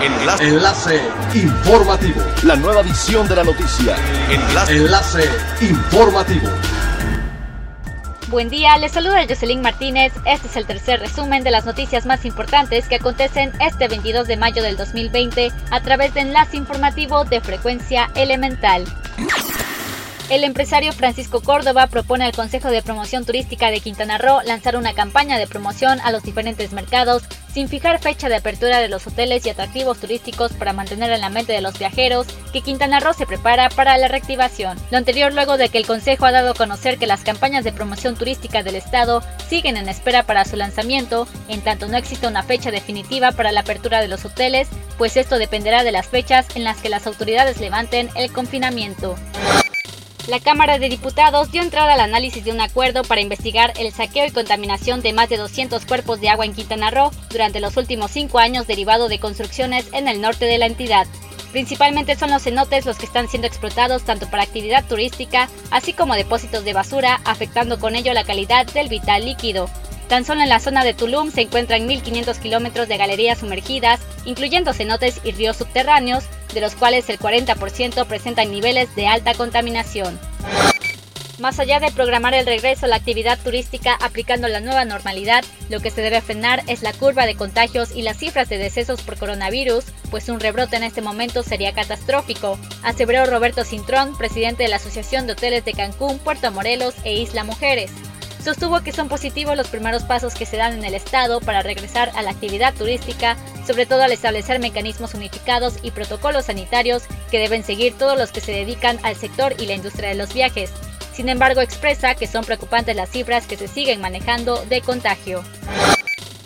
Enlace. Enlace informativo. La nueva edición de la noticia. Enlace. Enlace informativo. Buen día, les saluda Jocelyn Martínez. Este es el tercer resumen de las noticias más importantes que acontecen este 22 de mayo del 2020 a través de Enlace Informativo de Frecuencia Elemental. El empresario Francisco Córdoba propone al Consejo de Promoción Turística de Quintana Roo lanzar una campaña de promoción a los diferentes mercados sin fijar fecha de apertura de los hoteles y atractivos turísticos para mantener en la mente de los viajeros que Quintana Roo se prepara para la reactivación. Lo anterior luego de que el Consejo ha dado a conocer que las campañas de promoción turística del Estado siguen en espera para su lanzamiento, en tanto no existe una fecha definitiva para la apertura de los hoteles, pues esto dependerá de las fechas en las que las autoridades levanten el confinamiento. La Cámara de Diputados dio entrada al análisis de un acuerdo para investigar el saqueo y contaminación de más de 200 cuerpos de agua en Quintana Roo durante los últimos cinco años derivado de construcciones en el norte de la entidad. Principalmente son los cenotes los que están siendo explotados tanto para actividad turística, así como depósitos de basura, afectando con ello la calidad del vital líquido. Tan solo en la zona de Tulum se encuentran 1.500 kilómetros de galerías sumergidas, incluyendo cenotes y ríos subterráneos, de los cuales el 40% presentan niveles de alta contaminación. Más allá de programar el regreso a la actividad turística aplicando la nueva normalidad, lo que se debe frenar es la curva de contagios y las cifras de decesos por coronavirus, pues un rebrote en este momento sería catastrófico, aseveró Roberto Cintrón, presidente de la Asociación de Hoteles de Cancún, Puerto Morelos e Isla Mujeres. Sostuvo que son positivos los primeros pasos que se dan en el Estado para regresar a la actividad turística, sobre todo al establecer mecanismos unificados y protocolos sanitarios que deben seguir todos los que se dedican al sector y la industria de los viajes. Sin embargo, expresa que son preocupantes las cifras que se siguen manejando de contagio.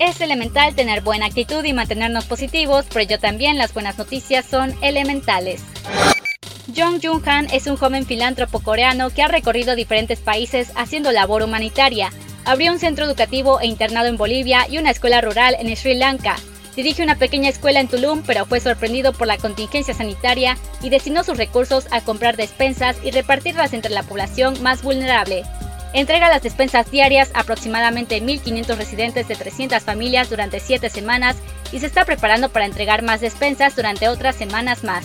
Es elemental tener buena actitud y mantenernos positivos, pero yo también las buenas noticias son elementales. Jong Jung Han es un joven filántropo coreano que ha recorrido diferentes países haciendo labor humanitaria. Abrió un centro educativo e internado en Bolivia y una escuela rural en Sri Lanka. Dirige una pequeña escuela en Tulum, pero fue sorprendido por la contingencia sanitaria y destinó sus recursos a comprar despensas y repartirlas entre la población más vulnerable. Entrega las despensas diarias a aproximadamente 1.500 residentes de 300 familias durante 7 semanas y se está preparando para entregar más despensas durante otras semanas más.